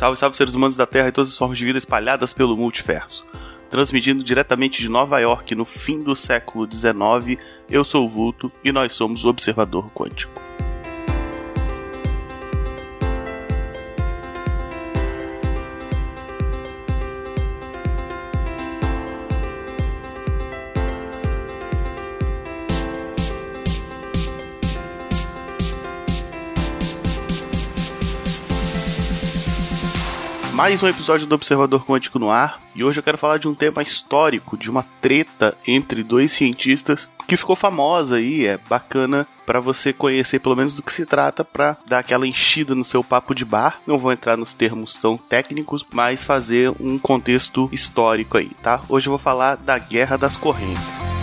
Salve, salve seres humanos da Terra e todas as formas de vida espalhadas pelo multiverso. Transmitindo diretamente de Nova York no fim do século XIX, eu sou o Vulto e nós somos o Observador Quântico. Mais um episódio do Observador Quântico no ar. E hoje eu quero falar de um tema histórico, de uma treta entre dois cientistas que ficou famosa aí, é bacana para você conhecer pelo menos do que se trata para dar aquela enchida no seu papo de bar. Não vou entrar nos termos tão técnicos, mas fazer um contexto histórico aí, tá? Hoje eu vou falar da Guerra das Correntes.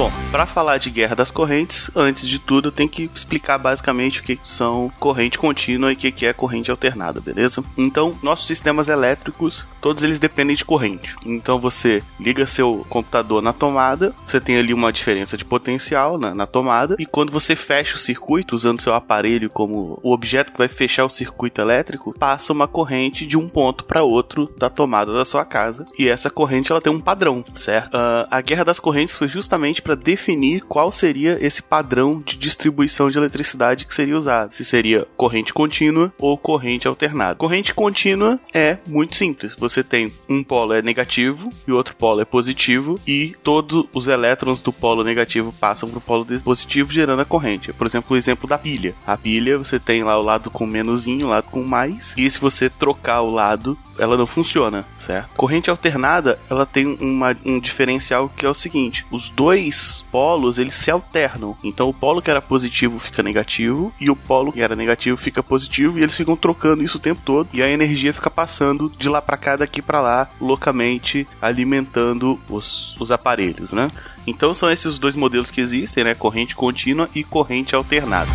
Bom, para falar de guerra das correntes, antes de tudo eu tenho que explicar basicamente o que são corrente contínua e o que é corrente alternada, beleza? Então, nossos sistemas elétricos, todos eles dependem de corrente. Então você liga seu computador na tomada, você tem ali uma diferença de potencial na, na tomada, e quando você fecha o circuito usando seu aparelho como o objeto que vai fechar o circuito elétrico, passa uma corrente de um ponto para outro da tomada da sua casa, e essa corrente ela tem um padrão, certo? Uh, a guerra das correntes foi justamente para definir qual seria esse padrão de distribuição de eletricidade que seria usado. Se seria corrente contínua ou corrente alternada. Corrente contínua é muito simples. Você tem um polo é negativo e outro polo é positivo e todos os elétrons do polo negativo passam para o polo positivo gerando a corrente. Por exemplo, o exemplo da pilha. A pilha você tem lá o lado com menusinho, o lado com mais e se você trocar o lado ela não funciona, certo? Corrente alternada, ela tem uma, um diferencial que é o seguinte: os dois polos eles se alternam. Então o polo que era positivo fica negativo e o polo que era negativo fica positivo e eles ficam trocando isso o tempo todo e a energia fica passando de lá para cá, daqui para lá, loucamente alimentando os, os aparelhos, né? Então são esses dois modelos que existem, né? Corrente contínua e corrente alternada.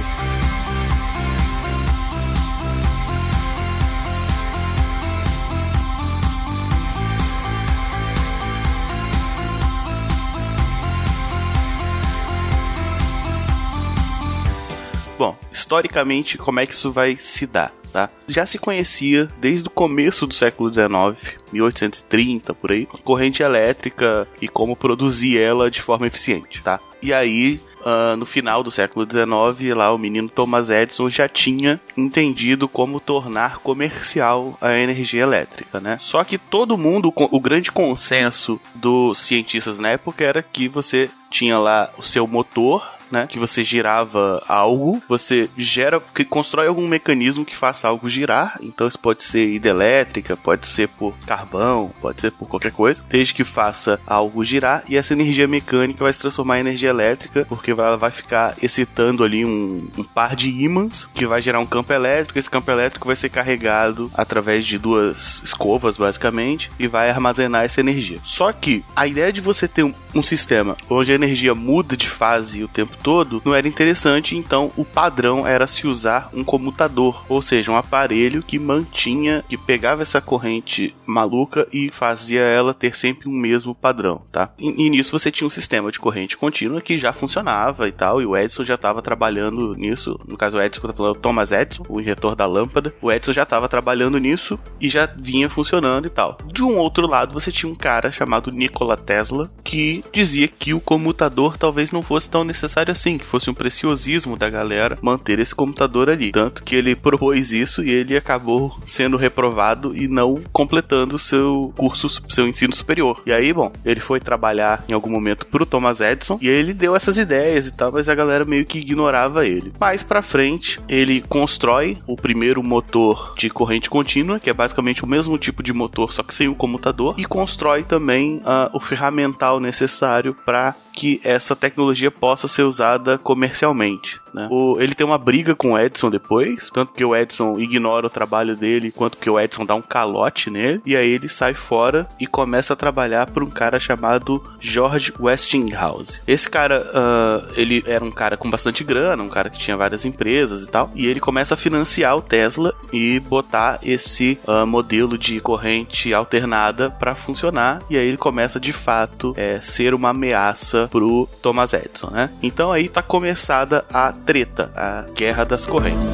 Historicamente, como é que isso vai se dar? Tá? Já se conhecia desde o começo do século XIX, 1830 por aí, corrente elétrica e como produzir ela de forma eficiente, tá? E aí, uh, no final do século XIX, lá o menino Thomas Edison já tinha entendido como tornar comercial a energia elétrica, né? Só que todo mundo, o grande consenso dos cientistas na época era que você tinha lá o seu motor né? Que você girava algo, você gera, que constrói algum mecanismo que faça algo girar. Então isso pode ser hidrelétrica, pode ser por carvão, pode ser por qualquer coisa, desde que faça algo girar e essa energia mecânica vai se transformar em energia elétrica, porque ela vai ficar excitando ali um, um par de ímãs que vai gerar um campo elétrico. Esse campo elétrico vai ser carregado através de duas escovas, basicamente, e vai armazenar essa energia. Só que a ideia de você ter um, um sistema onde a energia muda de fase o tempo todo não era interessante, então o padrão era se usar um comutador, ou seja, um aparelho que mantinha, que pegava essa corrente maluca e fazia ela ter sempre um mesmo padrão, tá? E, e nisso você tinha um sistema de corrente contínua que já funcionava e tal, e o Edison já estava trabalhando nisso, no caso o Edison que eu tô falando, Thomas Edison, o inventor da lâmpada, o Edison já estava trabalhando nisso e já vinha funcionando e tal. De um outro lado, você tinha um cara chamado Nikola Tesla que dizia que o comutador talvez não fosse tão necessário assim, que fosse um preciosismo da galera manter esse computador ali. Tanto que ele propôs isso e ele acabou sendo reprovado e não completando seu curso, seu ensino superior. E aí, bom, ele foi trabalhar em algum momento pro Thomas Edison e ele deu essas ideias e tal, mas a galera meio que ignorava ele. Mais pra frente, ele constrói o primeiro motor de corrente contínua, que é basicamente o mesmo tipo de motor, só que sem o comutador, e constrói também uh, o ferramental necessário para que essa tecnologia possa ser usada comercialmente. Né? O, ele tem uma briga com o Edson depois, tanto que o Edson ignora o trabalho dele, quanto que o Edson dá um calote nele, e aí ele sai fora e começa a trabalhar por um cara chamado George Westinghouse. Esse cara, uh, ele era um cara com bastante grana, um cara que tinha várias empresas e tal, e ele começa a financiar o Tesla e botar esse uh, modelo de corrente alternada para funcionar, e aí ele começa de fato é, ser uma ameaça pro Thomas Edison, né? Então aí tá começada a treta, a guerra das correntes.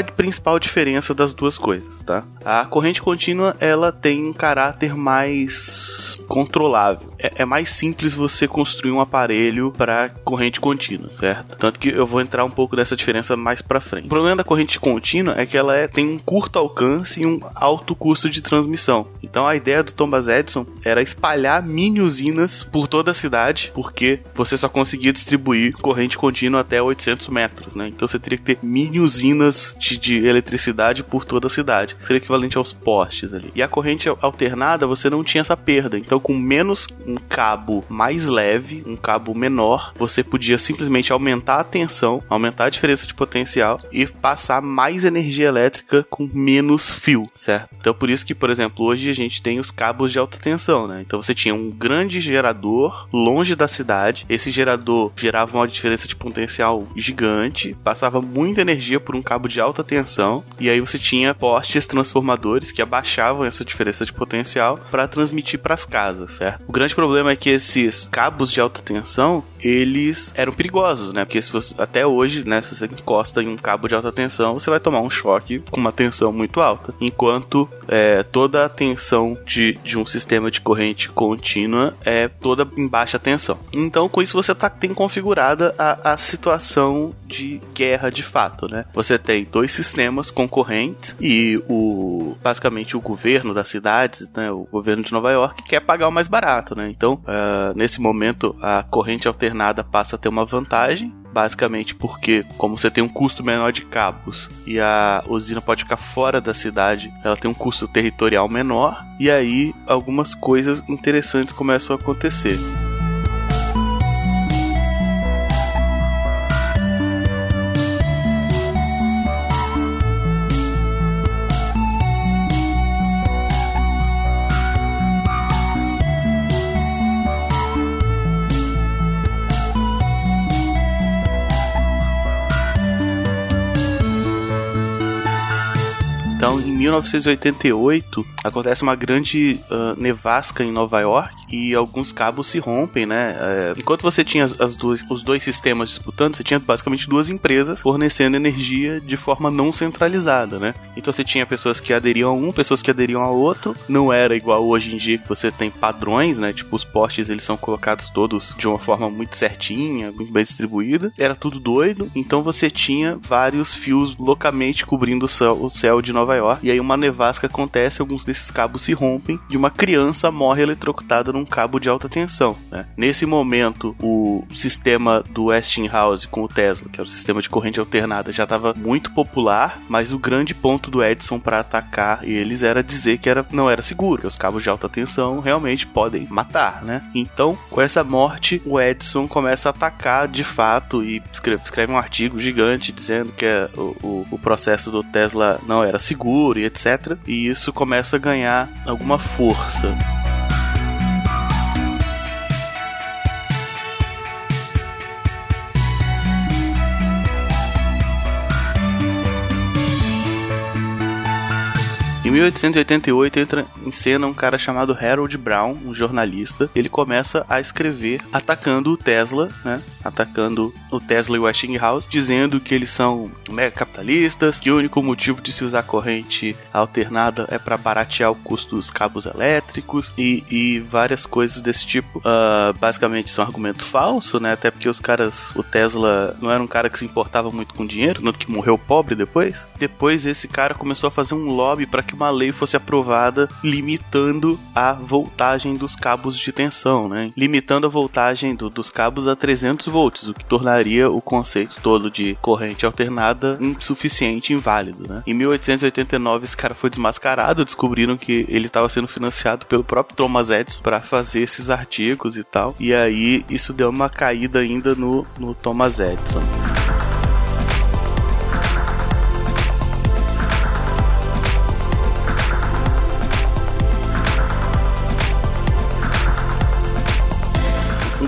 É a principal diferença das duas coisas, tá? A corrente contínua, ela tem um caráter mais controlável. É, é mais simples você construir um aparelho para corrente contínua, certo? Tanto que eu vou entrar um pouco dessa diferença mais para frente. O problema da corrente contínua é que ela é, tem um curto alcance e um alto custo de transmissão. Então a ideia do Thomas Edison era espalhar mini usinas por toda a cidade, porque você só conseguia distribuir corrente contínua até 800 metros, né? Então você teria que ter mini usinas de, de eletricidade por toda a cidade. Seria equivalente aos postes ali. E a corrente alternada, você não tinha essa perda. Então com menos um cabo mais leve, um cabo menor, você podia simplesmente aumentar a tensão, aumentar a diferença de potencial e passar mais energia elétrica com menos fio, certo? Então por isso que, por exemplo, hoje a gente tem os cabos de alta tensão, né? Então você tinha um grande gerador longe da cidade, esse gerador gerava uma diferença de potencial gigante, passava muita energia por um cabo de alta tensão e aí você tinha postes transformadores que abaixavam essa diferença de potencial para transmitir para as casas casa, certo? O grande problema é que esses cabos de alta tensão, eles eram perigosos, né? Porque se você, até hoje, né, se você encosta em um cabo de alta tensão, você vai tomar um choque com uma tensão muito alta. Enquanto é, toda a tensão de, de um sistema de corrente contínua é toda em baixa tensão. Então, com isso, você tá, tem configurada a, a situação de guerra de fato, né? Você tem dois sistemas concorrentes e o basicamente o governo das cidades, né, o governo de Nova York quer pagar o mais barato, né? Então, uh, nesse momento, a corrente alternada passa a ter uma vantagem basicamente porque como você tem um custo menor de cabos e a usina pode ficar fora da cidade, ela tem um custo territorial menor e aí algumas coisas interessantes começam a acontecer. Então, em 1988, acontece uma grande uh, nevasca em Nova York e alguns cabos se rompem, né? Uh, enquanto você tinha as, as duas, os dois sistemas disputando, você tinha basicamente duas empresas fornecendo energia de forma não centralizada, né? Então você tinha pessoas que aderiam a um, pessoas que aderiam ao outro. Não era igual hoje em dia que você tem padrões, né? Tipo, os postes eles são colocados todos de uma forma muito certinha, muito bem distribuída. Era tudo doido. Então você tinha vários fios loucamente cobrindo o céu, o céu de Nova Nova York. E aí uma nevasca acontece, alguns desses cabos se rompem e uma criança morre eletrocutada num cabo de alta tensão. Né? Nesse momento, o sistema do Westinghouse com o Tesla, que é o sistema de corrente alternada, já estava muito popular, mas o grande ponto do Edison para atacar eles era dizer que era, não era seguro, que os cabos de alta tensão realmente podem matar, né? Então, com essa morte, o Edison começa a atacar de fato e escreve, escreve um artigo gigante dizendo que é, o, o, o processo do Tesla não era seguro seguro e etc. E isso começa a ganhar alguma força. Em 1888 entra em cena um cara chamado Harold Brown, um jornalista. Ele começa a escrever atacando o Tesla, né? Atacando o Tesla e o Westinghouse, dizendo que eles são mega capitalistas, que o único motivo de se usar corrente alternada é para baratear o custo dos cabos elétricos e, e várias coisas desse tipo. Uh, basicamente, isso é um argumento falso, né? Até porque os caras, o Tesla não era um cara que se importava muito com dinheiro, tanto que morreu pobre depois. Depois, esse cara começou a fazer um lobby para que uma lei fosse aprovada limitando a voltagem dos cabos de tensão, né? Limitando a voltagem do, dos cabos a 300 volts, o que tornaria o conceito todo de corrente alternada insuficiente, inválido, né? Em 1889, esse cara foi desmascarado, descobriram que ele estava sendo financiado pelo próprio Thomas Edison para fazer esses artigos e tal. E aí isso deu uma caída ainda no, no Thomas Edison.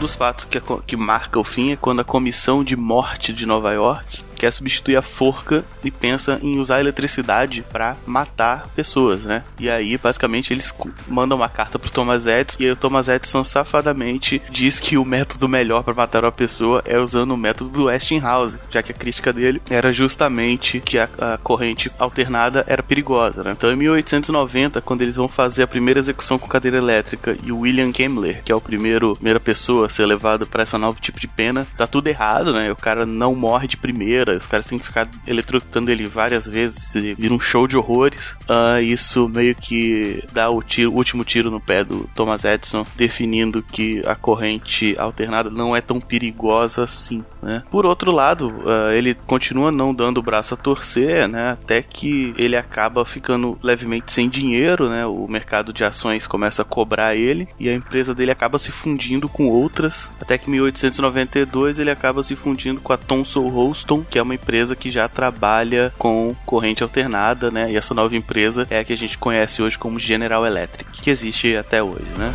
Dos fatos que, que marca o fim é quando a comissão de morte de Nova York quer substituir a forca e pensa em usar a eletricidade para matar pessoas, né? E aí, basicamente, eles mandam uma carta pro Thomas Edison e aí o Thomas Edison safadamente diz que o método melhor para matar uma pessoa é usando o método do Westinghouse, já que a crítica dele era justamente que a, a corrente alternada era perigosa, né? Então, em 1890, quando eles vão fazer a primeira execução com cadeira elétrica e o William Kemmler, que é o primeiro primeira pessoa a ser levado para esse novo tipo de pena, tá tudo errado, né? O cara não morre de primeira os caras têm que ficar eletrocutando ele várias vezes e vira um show de horrores. Uh, isso meio que dá o, tiro, o último tiro no pé do Thomas Edison, definindo que a corrente alternada não é tão perigosa assim. Né? Por outro lado, uh, ele continua não dando o braço a torcer, né? até que ele acaba ficando levemente sem dinheiro, né? o mercado de ações começa a cobrar ele e a empresa dele acaba se fundindo com outras, até que em 1892 ele acaba se fundindo com a Thomson Houston, que é uma empresa que já trabalha com corrente alternada, né? E essa nova empresa é a que a gente conhece hoje como General Electric, que existe até hoje, né?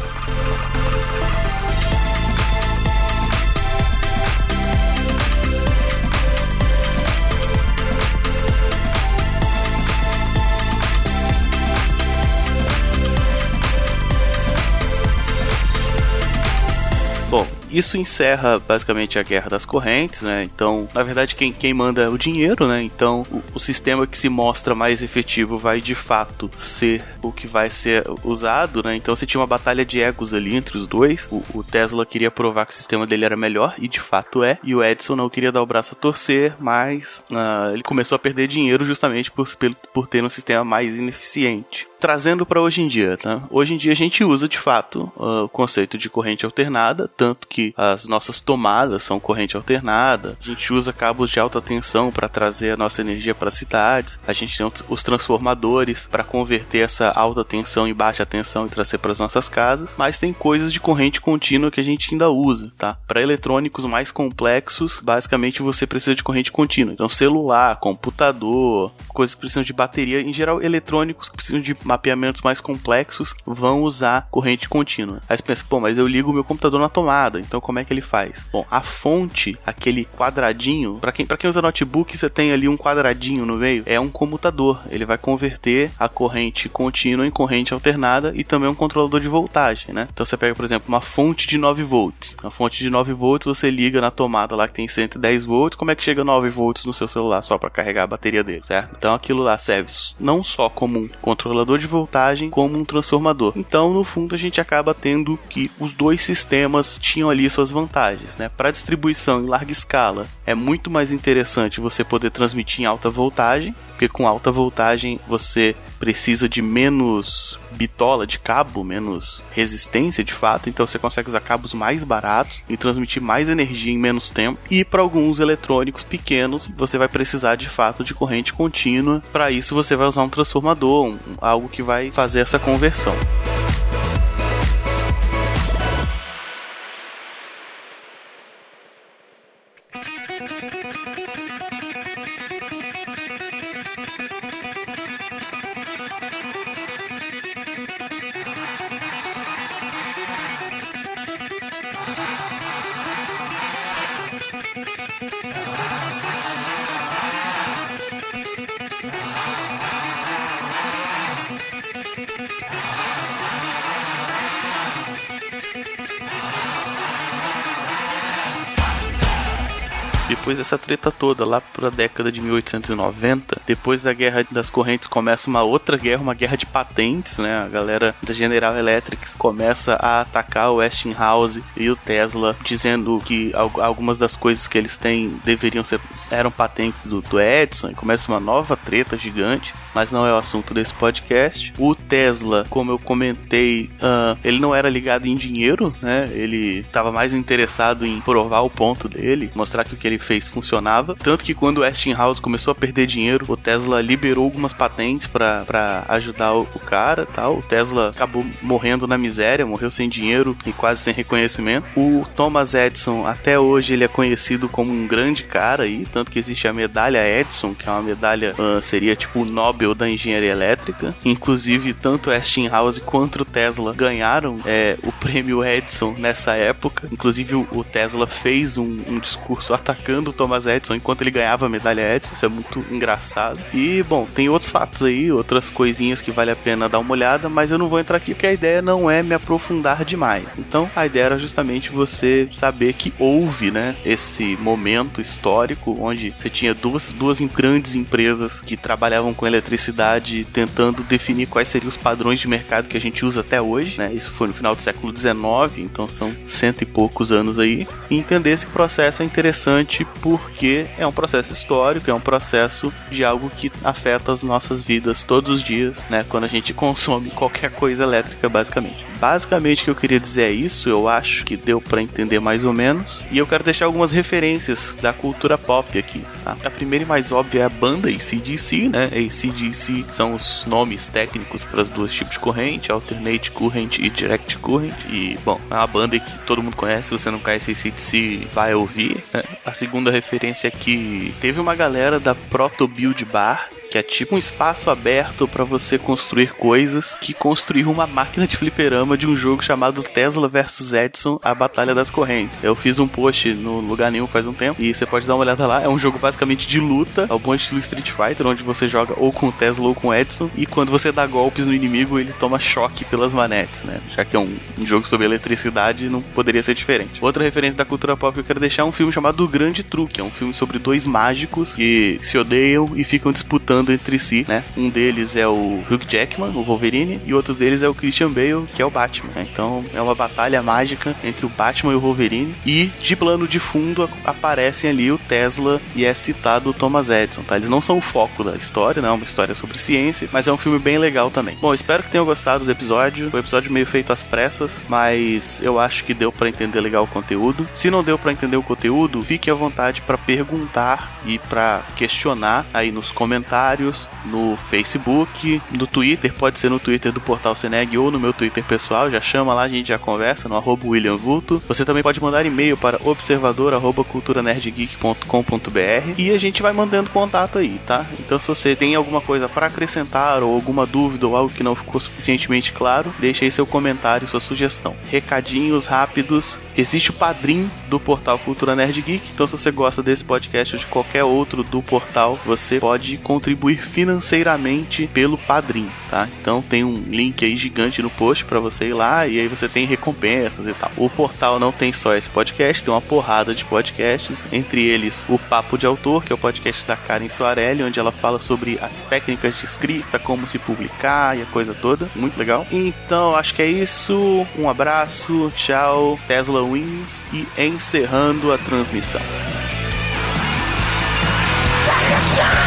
Isso encerra basicamente a guerra das correntes, né? Então, na verdade, quem, quem manda é o dinheiro, né? Então, o, o, sistema que se mostra mais efetivo vai de fato ser o que vai ser usado, né? Então, você tinha uma batalha de egos ali entre os dois. O, o Tesla queria provar que o sistema dele era melhor, e de fato é. E o Edison não queria dar o braço a torcer, mas uh, ele começou a perder dinheiro justamente por, por ter um sistema mais ineficiente trazendo para hoje em dia, tá? Hoje em dia a gente usa de fato uh, o conceito de corrente alternada, tanto que as nossas tomadas são corrente alternada. A gente usa cabos de alta tensão para trazer a nossa energia para cidades. A gente tem os transformadores para converter essa alta tensão em baixa tensão e trazer para as nossas casas. Mas tem coisas de corrente contínua que a gente ainda usa, tá? Para eletrônicos mais complexos, basicamente você precisa de corrente contínua. Então celular, computador, coisas que precisam de bateria, em geral eletrônicos que precisam de mapeamentos mais complexos vão usar corrente contínua. Aí você pensa, pô, mas eu ligo o meu computador na tomada, então como é que ele faz? Bom, a fonte, aquele quadradinho, para quem, pra quem usa notebook, você tem ali um quadradinho no meio, é um comutador. Ele vai converter a corrente contínua em corrente alternada e também um controlador de voltagem, né? Então você pega, por exemplo, uma fonte de 9 volts. A fonte de 9 volts você liga na tomada lá que tem 110 volts, como é que chega 9 volts no seu celular só para carregar a bateria dele, certo? Então aquilo lá serve não só como um controlador de voltagem como um transformador. Então, no fundo, a gente acaba tendo que os dois sistemas tinham ali suas vantagens, né? Para distribuição em larga escala, é muito mais interessante você poder transmitir em alta voltagem, porque com alta voltagem você precisa de menos bitola de cabo, menos resistência de fato, então você consegue usar cabos mais baratos e transmitir mais energia em menos tempo. E para alguns eletrônicos pequenos, você vai precisar de fato de corrente contínua. Para isso você vai usar um transformador, um, algo que vai fazer essa conversão. Depois dessa treta toda, lá pra década de 1890, depois da Guerra das Correntes começa uma outra guerra, uma guerra de patentes, né? A galera da General Electric começa a atacar o Westinghouse e o Tesla, dizendo que algumas das coisas que eles têm deveriam ser eram patentes do, do Edison, e começa uma nova treta gigante, mas não é o assunto desse podcast. O Tesla, como eu comentei, uh, ele não era ligado em dinheiro, né? Ele estava mais interessado em provar o ponto dele, mostrar que o que ele fez funcionava. Tanto que quando o Westinghouse começou a perder dinheiro, o Tesla liberou algumas patentes para ajudar o, o cara tal. O Tesla acabou morrendo na miséria, morreu sem dinheiro e quase sem reconhecimento. O Thomas Edison, até hoje, ele é conhecido como um grande cara aí, tanto que existe a medalha Edison, que é uma medalha, uh, seria tipo o Nobel da Engenharia Elétrica. Inclusive, tanto Westinghouse quanto o Tesla ganharam é, o prêmio Edison nessa época. Inclusive, o, o Tesla fez um, um discurso atacando o Thomas Edison enquanto ele ganhava a medalha Edison. Isso é muito engraçado. E, bom, tem outros fatos aí, outras coisinhas que vale a pena dar uma olhada, mas eu não vou entrar aqui porque a ideia não é me aprofundar demais. Então, a ideia era justamente você saber que houve, né, esse momento histórico onde você tinha duas, duas grandes empresas que trabalhavam com eletricidade tentando definir quais seriam os padrões de mercado que a gente usa até hoje, né? Isso foi no final do século XIX, então são cento e poucos anos aí. E entender esse processo é interessante porque é um processo histórico, é um processo de algo que afeta as nossas vidas todos os dias, né? Quando a gente consome qualquer coisa elétrica, basicamente. Basicamente o que eu queria dizer é isso, eu acho que deu para entender mais ou menos. E eu quero deixar algumas referências da cultura pop aqui. Tá? A primeira e mais óbvia é a banda ACDC, né? ACDC são os nomes técnicos para os dois tipos de corrente, Alternate Current e Direct Current. E, bom, é uma banda que todo mundo conhece, se você não conhece ACDC, vai ouvir. Né? A segunda referência aqui, teve uma galera da Proto Build Bar que é tipo um espaço aberto para você construir coisas, que construiu uma máquina de fliperama de um jogo chamado Tesla vs Edison, a Batalha das Correntes. Eu fiz um post no lugar nenhum faz um tempo e você pode dar uma olhada lá. É um jogo basicamente de luta, ao bom estilo Street Fighter, onde você joga ou com Tesla ou com Edison, e quando você dá golpes no inimigo, ele toma choque pelas manetes, né? Já que é um, um jogo sobre eletricidade, não poderia ser diferente. Outra referência da cultura pop que eu quero deixar é um filme chamado O Grande Truque, é um filme sobre dois mágicos que se odeiam e ficam disputando entre si, né? Um deles é o Hugh Jackman, o Wolverine, e outro deles é o Christian Bale, que é o Batman. Né? Então é uma batalha mágica entre o Batman e o Wolverine. E de plano de fundo aparecem ali o Tesla e é citado o Thomas Edison, tá? Eles não são o foco da história, não é uma história sobre ciência, mas é um filme bem legal também. Bom, espero que tenham gostado do episódio. Foi um episódio meio feito às pressas, mas eu acho que deu para entender legal o conteúdo. Se não deu para entender o conteúdo, fique à vontade para perguntar e para questionar aí nos comentários comentários no Facebook, no Twitter, pode ser no Twitter do Portal Seneg ou no meu Twitter pessoal, já chama lá, a gente já conversa no arroba William Vulto. Você também pode mandar e-mail para observador@culturanerdgeek.com.br e a gente vai mandando contato aí, tá? Então se você tem alguma coisa para acrescentar ou alguma dúvida ou algo que não ficou suficientemente claro, deixa aí seu comentário, sua sugestão. Recadinhos rápidos. Existe o padrinho do portal Cultura Nerd Geek, então se você gosta desse podcast ou de qualquer outro do portal, você pode contribuir contribuir financeiramente pelo padrinho, tá? Então tem um link aí gigante no post para você ir lá e aí você tem recompensas e tal. O portal não tem só esse podcast, tem uma porrada de podcasts, entre eles o Papo de Autor, que é o podcast da Karen Soarelli, onde ela fala sobre as técnicas de escrita, como se publicar e a coisa toda. Muito legal. Então acho que é isso. Um abraço, tchau, Tesla Wins e encerrando a transmissão. Este